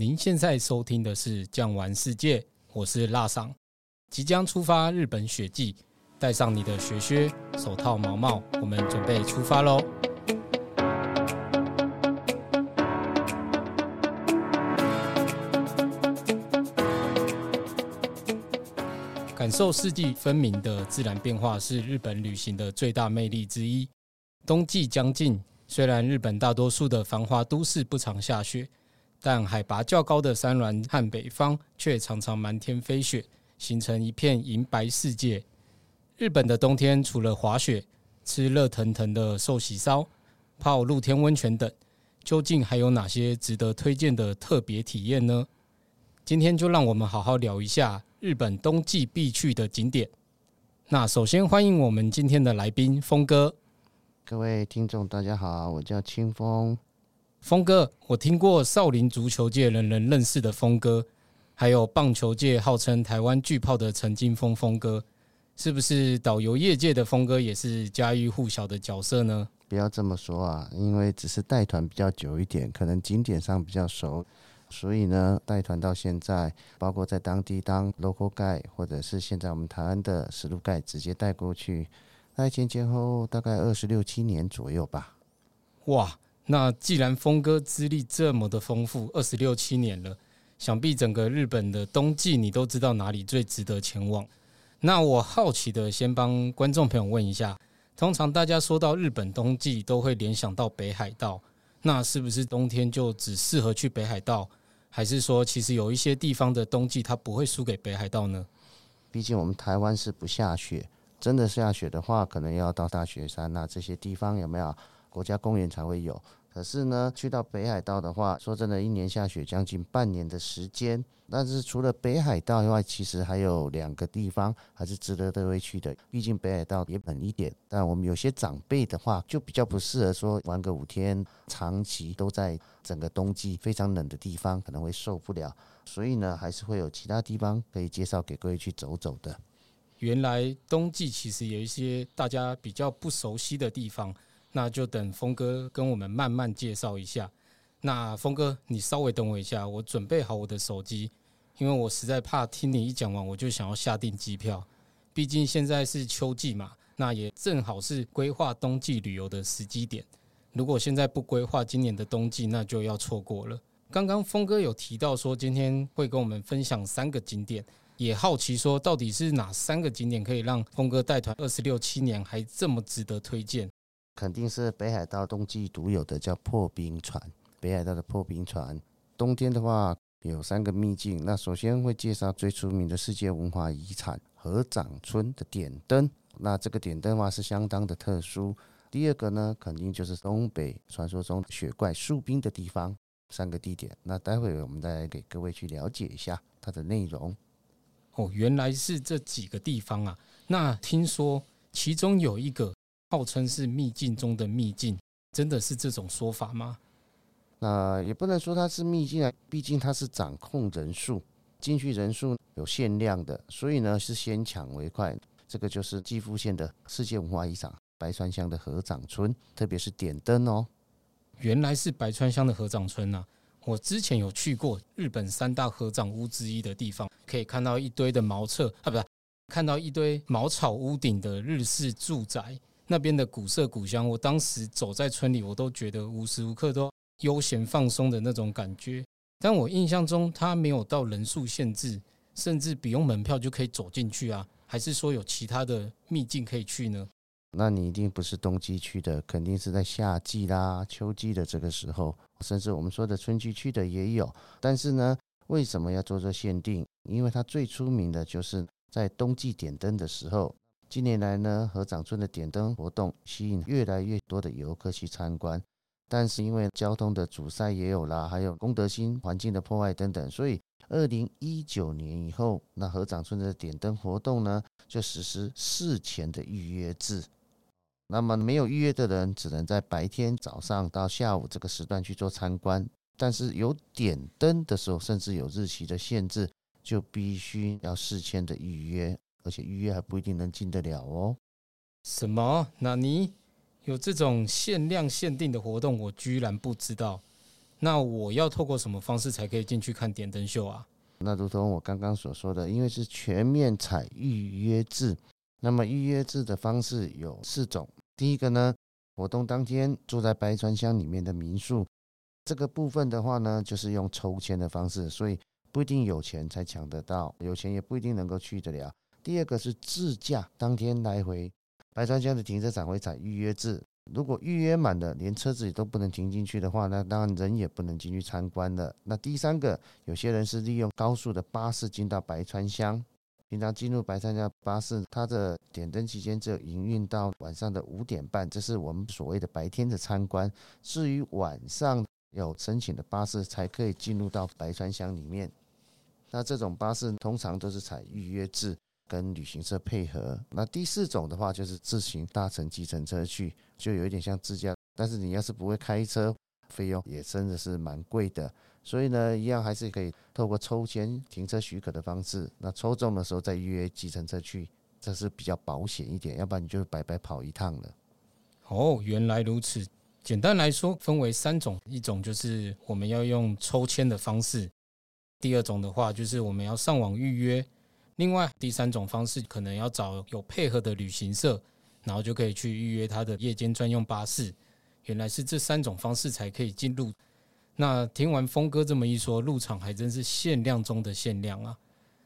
您现在收听的是《酱玩世界》，我是辣桑，即将出发日本雪季，带上你的雪靴、手套、毛帽，我们准备出发喽！感受四季分明的自然变化是日本旅行的最大魅力之一。冬季将近，虽然日本大多数的繁华都市不常下雪，但海拔较高的山峦和北方却常常满天飞雪，形成一片银白世界。日本的冬天除了滑雪、吃热腾腾的寿喜烧、泡露天温泉等，究竟还有哪些值得推荐的特别体验呢？今天就让我们好好聊一下日本冬季必去的景点。那首先欢迎我们今天的来宾峰哥。各位听众，大家好，我叫清风。峰哥，我听过少林足球界人人认识的峰哥，还有棒球界号称台湾巨炮的陈金峰峰哥，是不是导游业界的峰哥也是家喻户晓的角色呢？不要这么说啊，因为只是带团比较久一点，可能景点上比较熟。所以呢，带团到现在，包括在当地当 local guide，或者是现在我们台湾的实路 guide 直接带过去，那前前后后大概二十六七年左右吧。哇，那既然峰哥资历这么的丰富，二十六七年了，想必整个日本的冬季你都知道哪里最值得前往。那我好奇的先帮观众朋友问一下，通常大家说到日本冬季都会联想到北海道，那是不是冬天就只适合去北海道？还是说，其实有一些地方的冬季它不会输给北海道呢？毕竟我们台湾是不下雪，真的下雪的话，可能要到大雪山那这些地方有没有国家公园才会有。可是呢，去到北海道的话，说真的，一年下雪将近半年的时间。但是除了北海道以外，其实还有两个地方还是值得各位去的。毕竟北海道也冷一点，但我们有些长辈的话，就比较不适合说玩个五天，长期都在整个冬季非常冷的地方，可能会受不了。所以呢，还是会有其他地方可以介绍给各位去走走的。原来冬季其实有一些大家比较不熟悉的地方。那就等峰哥跟我们慢慢介绍一下。那峰哥，你稍微等我一下，我准备好我的手机，因为我实在怕听你一讲完，我就想要下订机票。毕竟现在是秋季嘛，那也正好是规划冬季旅游的时机点。如果现在不规划今年的冬季，那就要错过了。刚刚峰哥有提到说，今天会跟我们分享三个景点，也好奇说到底是哪三个景点可以让峰哥带团二十六七年还这么值得推荐？肯定是北海道冬季独有的，叫破冰船。北海道的破冰船，冬天的话有三个秘境。那首先会介绍最出名的世界文化遗产合掌村的点灯。那这个点灯的话是相当的特殊。第二个呢，肯定就是东北传说中雪怪树冰的地方。三个地点，那待会我们再来给各位去了解一下它的内容。哦，原来是这几个地方啊。那听说其中有一个。号称是秘境中的秘境，真的是这种说法吗？那也不能说它是秘境啊，毕竟它是掌控人数，进去人数有限量的，所以呢是先抢为快。这个就是岐阜县的世界文化遗产白川乡的合掌村，特别是点灯哦。原来是白川乡的合掌村啊！我之前有去过日本三大合掌屋之一的地方，可以看到一堆的茅厕啊，不是看到一堆茅草屋顶的日式住宅。那边的古色古香，我当时走在村里，我都觉得无时无刻都悠闲放松的那种感觉。但我印象中，它没有到人数限制，甚至不用门票就可以走进去啊？还是说有其他的秘境可以去呢？那你一定不是冬季去的，肯定是在夏季啦、秋季的这个时候，甚至我们说的春季去的也有。但是呢，为什么要做这限定？因为它最出名的就是在冬季点灯的时候。近年来呢，河掌村的点灯活动吸引越来越多的游客去参观，但是因为交通的阻塞也有啦，还有公德心、环境的破坏等等，所以二零一九年以后，那河掌村的点灯活动呢，就实施事前的预约制。那么没有预约的人，只能在白天早上到下午这个时段去做参观，但是有点灯的时候，甚至有日期的限制，就必须要事先的预约。而且预约还不一定能进得了哦。什么？那你有这种限量限定的活动？我居然不知道。那我要透过什么方式才可以进去看点灯秀啊？那如同我刚刚所说的，因为是全面采预约制，那么预约制的方式有四种。第一个呢，活动当天住在白川乡里面的民宿，这个部分的话呢，就是用抽签的方式，所以不一定有钱才抢得到，有钱也不一定能够去得了。第二个是自驾，当天来回白川乡的停车场会采预约制。如果预约满了，连车子也都不能停进去的话，那当然人也不能进去参观了。那第三个，有些人是利用高速的巴士进到白川乡。平常进入白川乡巴士，它的点灯期间只有营运到晚上的五点半，这是我们所谓的白天的参观。至于晚上有申请的巴士，才可以进入到白川乡里面。那这种巴士通常都是采预约制。跟旅行社配合，那第四种的话就是自行搭乘计程车去，就有一点像自驾。但是你要是不会开车，费用也真的是蛮贵的。所以呢，一样还是可以透过抽签停车许可的方式，那抽中的时候再预约计程车去，这是比较保险一点。要不然你就白白跑一趟了。哦，原来如此。简单来说，分为三种：一种就是我们要用抽签的方式；第二种的话，就是我们要上网预约。另外，第三种方式可能要找有配合的旅行社，然后就可以去预约他的夜间专用巴士。原来是这三种方式才可以进入。那听完峰哥这么一说，入场还真是限量中的限量啊！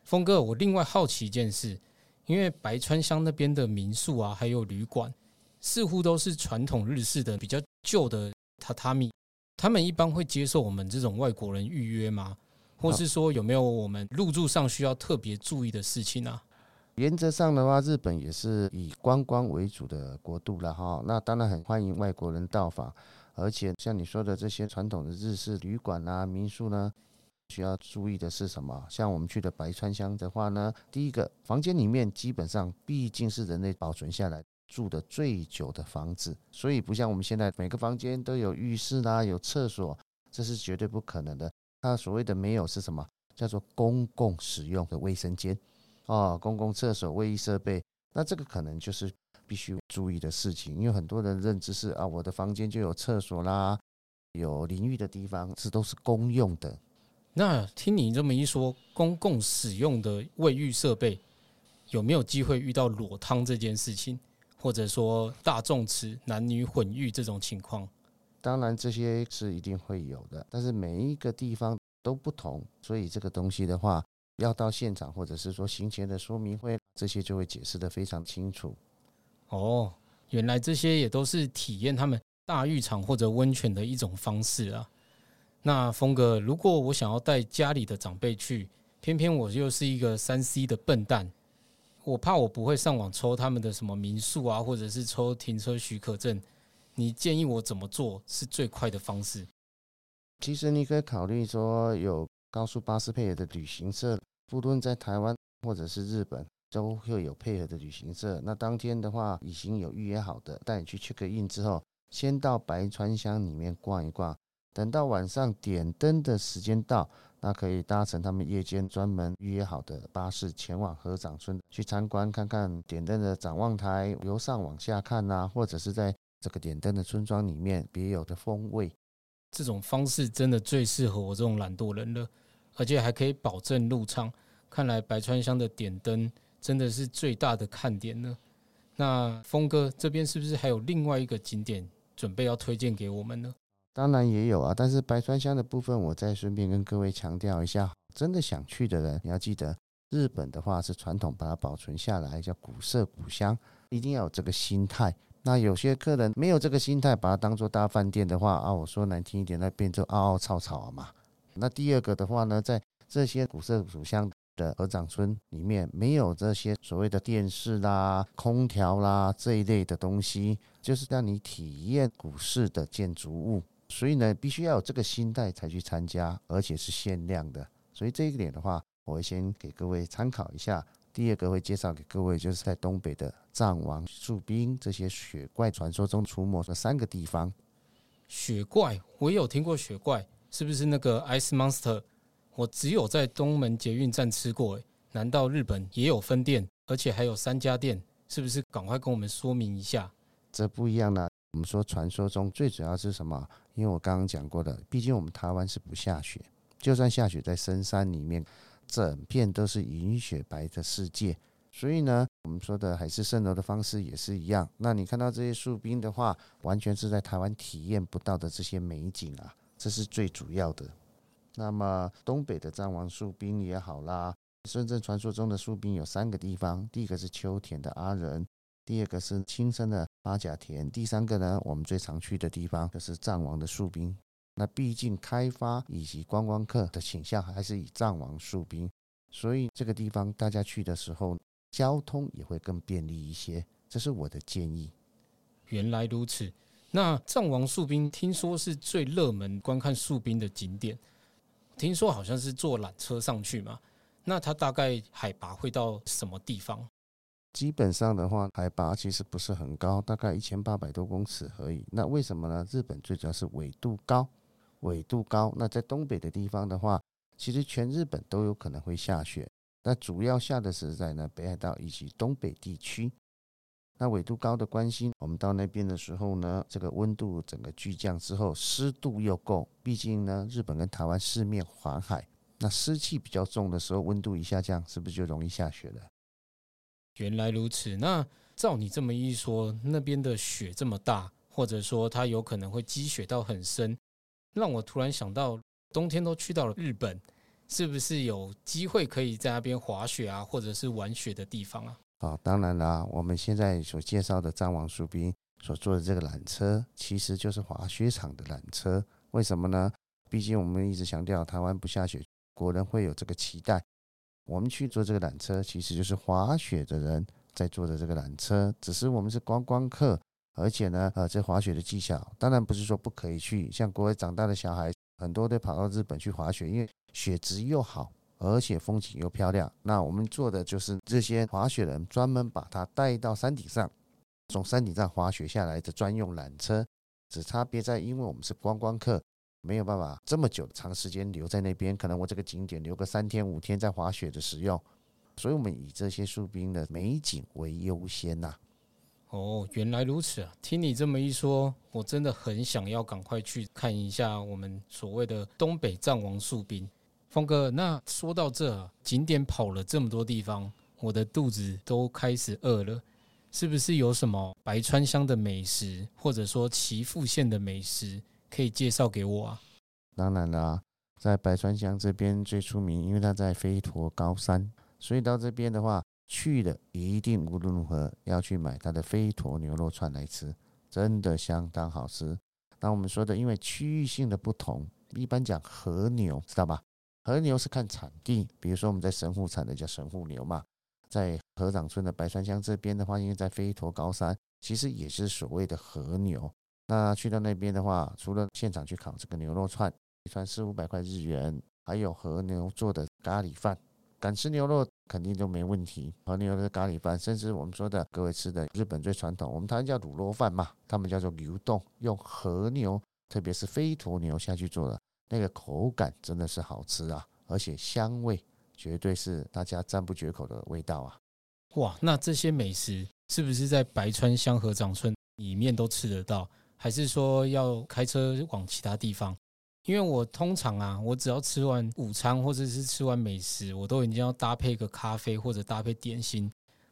峰哥，我另外好奇一件事，因为白川乡那边的民宿啊，还有旅馆，似乎都是传统日式的、比较旧的榻榻米，他们一般会接受我们这种外国人预约吗？或是说有没有我们入住上需要特别注意的事情啊？原则上的话，日本也是以观光为主的国度了哈。那当然很欢迎外国人到访，而且像你说的这些传统的日式旅馆啊、民宿呢，需要注意的是什么？像我们去的白川乡的话呢，第一个房间里面基本上毕竟是人类保存下来住的最久的房子，所以不像我们现在每个房间都有浴室啦、有厕所，这是绝对不可能的。它所谓的没有是什么？叫做公共使用的卫生间，哦，公共厕所、卫浴设备。那这个可能就是必须注意的事情，因为很多人认知是啊，我的房间就有厕所啦，有淋浴的地方，这都是公用的。那听你这么一说，公共使用的卫浴设备有没有机会遇到裸汤这件事情，或者说大众池男女混浴这种情况？当然，这些是一定会有的，但是每一个地方都不同，所以这个东西的话，要到现场或者是说行前的说明会，这些就会解释得非常清楚。哦，原来这些也都是体验他们大浴场或者温泉的一种方式啊。那峰哥，如果我想要带家里的长辈去，偏偏我又是一个三 C 的笨蛋，我怕我不会上网抽他们的什么民宿啊，或者是抽停车许可证。你建议我怎么做是最快的方式？其实你可以考虑说，有高速巴士配合的旅行社，不论在台湾或者是日本，都会有配合的旅行社。那当天的话，已经有预约好的，带你去 check in 之后，先到白川乡里面逛一逛。等到晚上点灯的时间到，那可以搭乘他们夜间专门预约好的巴士，前往合掌村去参观，看看点灯的展望台，由上往下看呐，或者是在。这个点灯的村庄里面别有的风味，这种方式真的最适合我这种懒惰人了，而且还可以保证入仓。看来白川乡的点灯真的是最大的看点呢。那峰哥这边是不是还有另外一个景点准备要推荐给我们呢？当然也有啊，但是白川乡的部分，我再顺便跟各位强调一下，真的想去的人，你要记得，日本的话是传统把它保存下来，叫古色古香，一定要有这个心态。那有些客人没有这个心态，把它当做大饭店的话啊，我说难听一点，那变成凹凹槽槽嘛。那第二个的话呢，在这些古色古香的合掌村里面，没有这些所谓的电视啦、空调啦这一类的东西，就是让你体验古式的建筑物。所以呢，必须要有这个心态才去参加，而且是限量的。所以这一点的话，我会先给各位参考一下。第二个会介绍给各位，就是在东北的藏王、树冰这些雪怪传说中出没的三个地方。雪怪，我也有听过雪怪，是不是那个 Ice Monster？我只有在东门捷运站吃过，诶，难道日本也有分店，而且还有三家店？是不是？赶快跟我们说明一下。这不一样呢，我们说传说中最主要是什么？因为我刚刚讲过的，毕竟我们台湾是不下雪，就算下雪在深山里面，整片都是银雪白的世界。所以呢，我们说的海市蜃楼的方式也是一样。那你看到这些树冰的话，完全是在台湾体验不到的这些美景啊，这是最主要的。那么东北的藏王树冰也好啦，深圳传说中的树冰有三个地方，第一个是秋田的阿仁。第二个是青森的八甲田，第三个呢，我们最常去的地方就是藏王的树冰。那毕竟开发以及观光客的倾向还是以藏王树冰，所以这个地方大家去的时候，交通也会更便利一些。这是我的建议。原来如此，那藏王树冰听说是最热门观看树冰的景点，听说好像是坐缆车上去嘛？那它大概海拔会到什么地方？基本上的话，海拔其实不是很高，大概一千八百多公尺而已。那为什么呢？日本最主要是纬度高，纬度高。那在东北的地方的话，其实全日本都有可能会下雪。那主要下的是在呢北海道以及东北地区。那纬度高的关系，我们到那边的时候呢，这个温度整个巨降之后，湿度又够。毕竟呢，日本跟台湾四面环海，那湿气比较重的时候，温度一下降，是不是就容易下雪了？原来如此，那照你这么一说，那边的雪这么大，或者说它有可能会积雪到很深，让我突然想到，冬天都去到了日本，是不是有机会可以在那边滑雪啊，或者是玩雪的地方啊？啊，当然啦，我们现在所介绍的藏王树斌所坐的这个缆车，其实就是滑雪场的缆车。为什么呢？毕竟我们一直强调台湾不下雪，国人会有这个期待。我们去坐这个缆车，其实就是滑雪的人在坐的这个缆车，只是我们是观光客，而且呢，呃，这滑雪的技巧当然不是说不可以去，像国外长大的小孩很多都跑到日本去滑雪，因为雪质又好，而且风景又漂亮。那我们做的就是这些滑雪人专门把它带到山顶上，从山顶上滑雪下来的专用缆车，只差别在因为我们是观光客。没有办法这么久长时间留在那边，可能我这个景点留个三天五天在滑雪的使用，所以我们以这些树冰的美景为优先呐。哦，原来如此啊！听你这么一说，我真的很想要赶快去看一下我们所谓的东北藏王树冰。峰哥，那说到这景点跑了这么多地方，我的肚子都开始饿了，是不是有什么白川乡的美食，或者说岐阜县的美食？可以介绍给我啊？当然啦，在白川乡这边最出名，因为它在飞驼高山，所以到这边的话，去的一定无论如何要去买它的飞驼牛肉串来吃，真的相当好吃。那我们说的，因为区域性的不同，一般讲和牛，知道吧？和牛是看产地，比如说我们在神户产的叫神户牛嘛，在河掌村的白川乡这边的话，因为在飞驼高山，其实也是所谓的和牛。那去到那边的话，除了现场去烤这个牛肉串，一串四五百块日元，还有和牛做的咖喱饭，敢吃牛肉肯定就没问题。和牛的咖喱饭，甚至我们说的各位吃的日本最传统，我们台湾叫卤肉饭嘛，他们叫做牛丼，用和牛，特别是飞驒牛下去做的，那个口感真的是好吃啊，而且香味绝对是大家赞不绝口的味道啊！哇，那这些美食是不是在白川乡合掌村里面都吃得到？还是说要开车往其他地方？因为我通常啊，我只要吃完午餐或者是吃完美食，我都已经要搭配个咖啡或者搭配点心。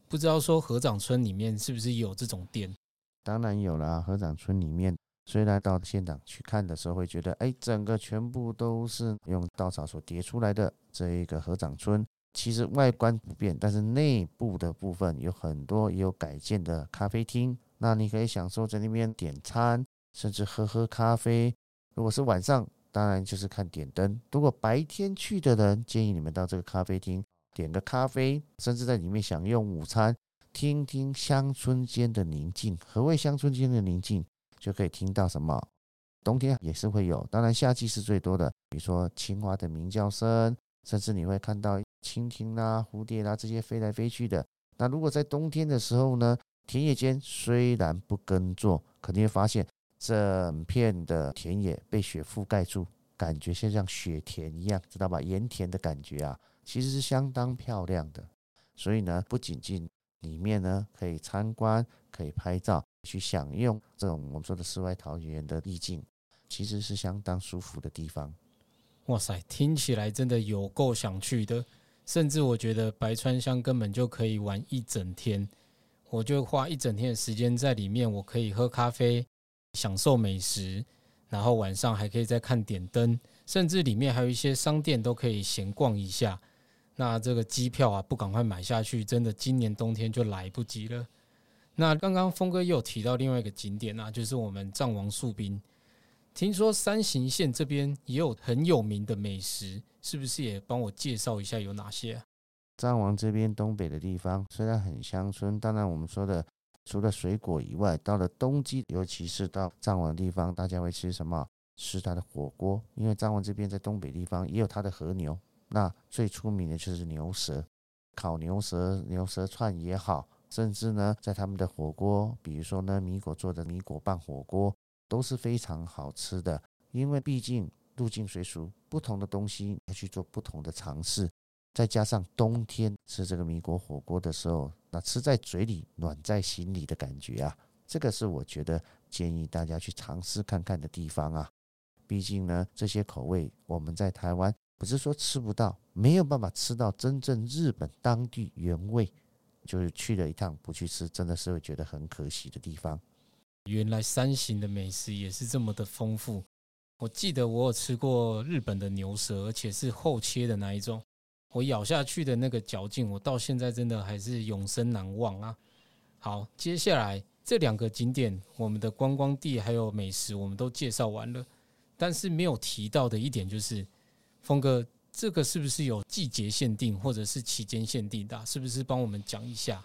不知道说合掌村里面是不是有这种店？当然有啦，合掌村里面虽然到现场去看的时候会觉得，哎，整个全部都是用稻草所叠出来的这一个合掌村，其实外观不变，但是内部的部分有很多也有改建的咖啡厅。那你可以享受在那边点餐，甚至喝喝咖啡。如果是晚上，当然就是看点灯。如果白天去的人，建议你们到这个咖啡厅点个咖啡，甚至在里面享用午餐，听听乡村间的宁静。何谓乡村间的宁静？就可以听到什么？冬天也是会有，当然夏季是最多的。比如说青蛙的鸣叫声，甚至你会看到蜻蜓啦、蝴蝶啦这些飞来飞去的。那如果在冬天的时候呢？田野间虽然不耕作，肯定会发现整片的田野被雪覆盖住，感觉像像雪田一样，知道吧？盐田的感觉啊，其实是相当漂亮的。所以呢，不仅仅里面呢可以参观、可以拍照，去享用这种我们说的世外桃源的意境，其实是相当舒服的地方。哇塞，听起来真的有够想去的，甚至我觉得白川乡根本就可以玩一整天，我就花一整天的时间在里面，我可以喝咖啡，享受美食，然后晚上还可以再看点灯，甚至里面还有一些商店都可以闲逛一下。那这个机票啊，不赶快买下去，真的今年冬天就来不及了。那刚刚峰哥又提到另外一个景点啊，就是我们藏王树冰。听说三行县这边也有很有名的美食，是不是也帮我介绍一下有哪些啊？藏王这边东北的地方虽然很乡村，当然我们说的除了水果以外，到了冬季，尤其是到藏王地方，大家会吃什么？吃它的火锅，因为藏王这边在东北地方也有它的和牛，那最出名的就是牛舌，烤牛舌、牛舌串也好，甚至呢，在他们的火锅，比如说呢，米果做的米果拌火锅。都是非常好吃的，因为毕竟入境随俗，不同的东西要去做不同的尝试，再加上冬天吃这个米果火锅的时候，那吃在嘴里暖在心里的感觉啊，这个是我觉得建议大家去尝试看看的地方啊。毕竟呢，这些口味我们在台湾不是说吃不到，没有办法吃到真正日本当地原味，就是去了一趟不去吃，真的是会觉得很可惜的地方。原来山形的美食也是这么的丰富。我记得我有吃过日本的牛舌，而且是厚切的那一种。我咬下去的那个嚼劲，我到现在真的还是永生难忘啊！好，接下来这两个景点，我们的观光地还有美食，我们都介绍完了。但是没有提到的一点就是，峰哥，这个是不是有季节限定或者是期间限定的？是不是帮我们讲一下？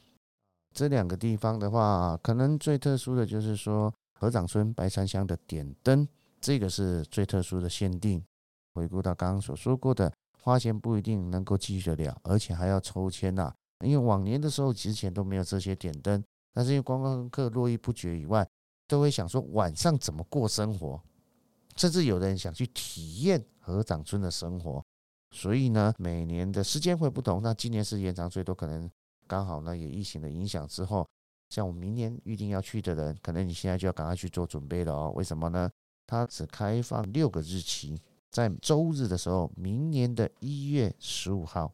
这两个地方的话，可能最特殊的就是说合掌村白山乡的点灯，这个是最特殊的限定。回顾到刚刚所说过的，花钱不一定能够继续得了，而且还要抽签呐。因为往年的时候之前都没有这些点灯，但是因为观光客络绎不绝以外，都会想说晚上怎么过生活，甚至有的人想去体验合掌村的生活。所以呢，每年的时间会不同。那今年是延长最多可能。刚好呢，也疫情的影响之后，像我明年预定要去的人，可能你现在就要赶快去做准备了哦。为什么呢？它只开放六个日期，在周日的时候，明年的一月十五号、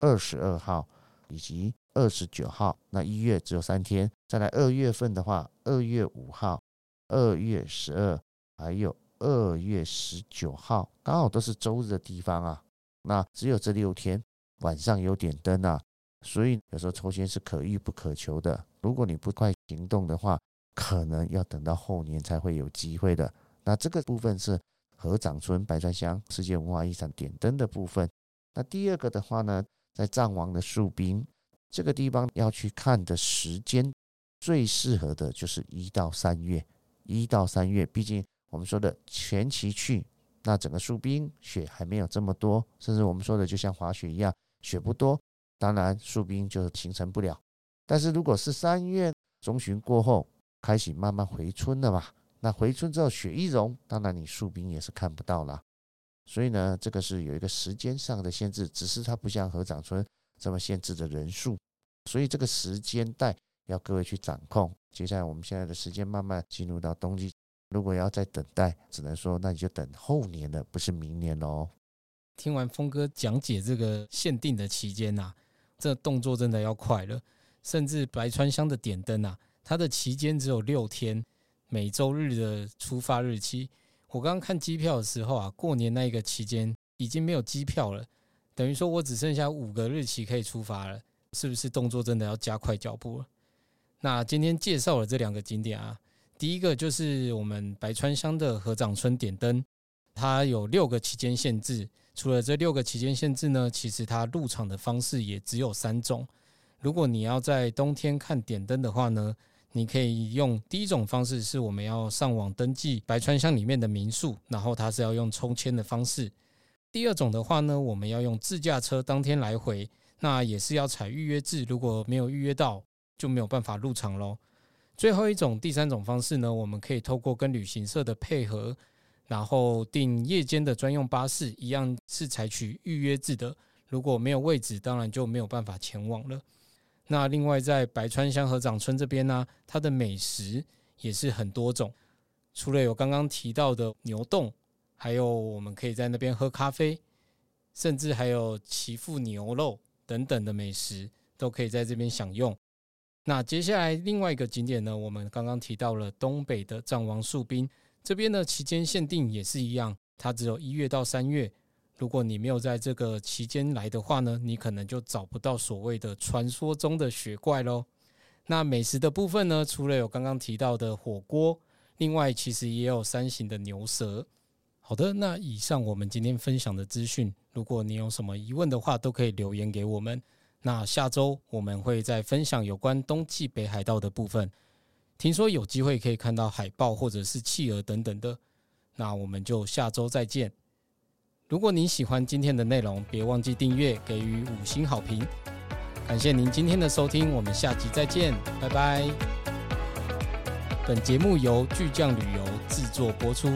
二十二号以及二十九号，那一月只有三天。再来二月份的话，二月五号、二月十二，还有二月十九号，刚好都是周日的地方啊。那只有这六天晚上有点灯啊。所以有时候抽签是可遇不可求的，如果你不快行动的话，可能要等到后年才会有机会的。那这个部分是合掌村白川乡世界文化遗产点灯的部分。那第二个的话呢，在藏王的树冰这个地方要去看的时间，最适合的就是一到三月。一到三月，毕竟我们说的前期去，那整个树冰雪还没有这么多，甚至我们说的就像滑雪一样，雪不多。当然，树冰就形成不了。但是如果是三月中旬过后，开始慢慢回春了嘛，那回春之后雪一融，当然你树冰也是看不到了。所以呢，这个是有一个时间上的限制，只是它不像合掌村这么限制的人数，所以这个时间带要各位去掌控。接下来我们现在的时间慢慢进入到冬季，如果要再等待，只能说那你就等后年了，不是明年喽。听完峰哥讲解这个限定的期间呐。这动作真的要快了，甚至白川乡的点灯啊，它的期间只有六天，每周日的出发日期。我刚刚看机票的时候啊，过年那一个期间已经没有机票了，等于说我只剩下五个日期可以出发了，是不是动作真的要加快脚步了？那今天介绍了这两个景点啊，第一个就是我们白川乡的合掌村点灯，它有六个期间限制。除了这六个期间限制呢，其实它入场的方式也只有三种。如果你要在冬天看点灯的话呢，你可以用第一种方式，是我们要上网登记白川乡里面的民宿，然后它是要用抽签的方式。第二种的话呢，我们要用自驾车当天来回，那也是要采预约制，如果没有预约到，就没有办法入场喽。最后一种，第三种方式呢，我们可以透过跟旅行社的配合。然后订夜间的专用巴士，一样是采取预约制的。如果没有位置，当然就没有办法前往了。那另外在白川乡和掌村这边呢，它的美食也是很多种。除了有刚刚提到的牛洞，还有我们可以在那边喝咖啡，甚至还有岐阜牛肉等等的美食，都可以在这边享用。那接下来另外一个景点呢，我们刚刚提到了东北的藏王树冰，这边的期间限定也是一样，它只有一月到三月。如果你没有在这个期间来的话呢，你可能就找不到所谓的传说中的雪怪喽。那美食的部分呢，除了有刚刚提到的火锅，另外其实也有山形的牛舌。好的，那以上我们今天分享的资讯，如果你有什么疑问的话，都可以留言给我们。那下周我们会再分享有关冬季北海道的部分。听说有机会可以看到海豹或者是企鹅等等的，那我们就下周再见。如果您喜欢今天的内容，别忘记订阅，给予五星好评。感谢您今天的收听，我们下集再见，拜拜。本节目由巨匠旅游制作播出。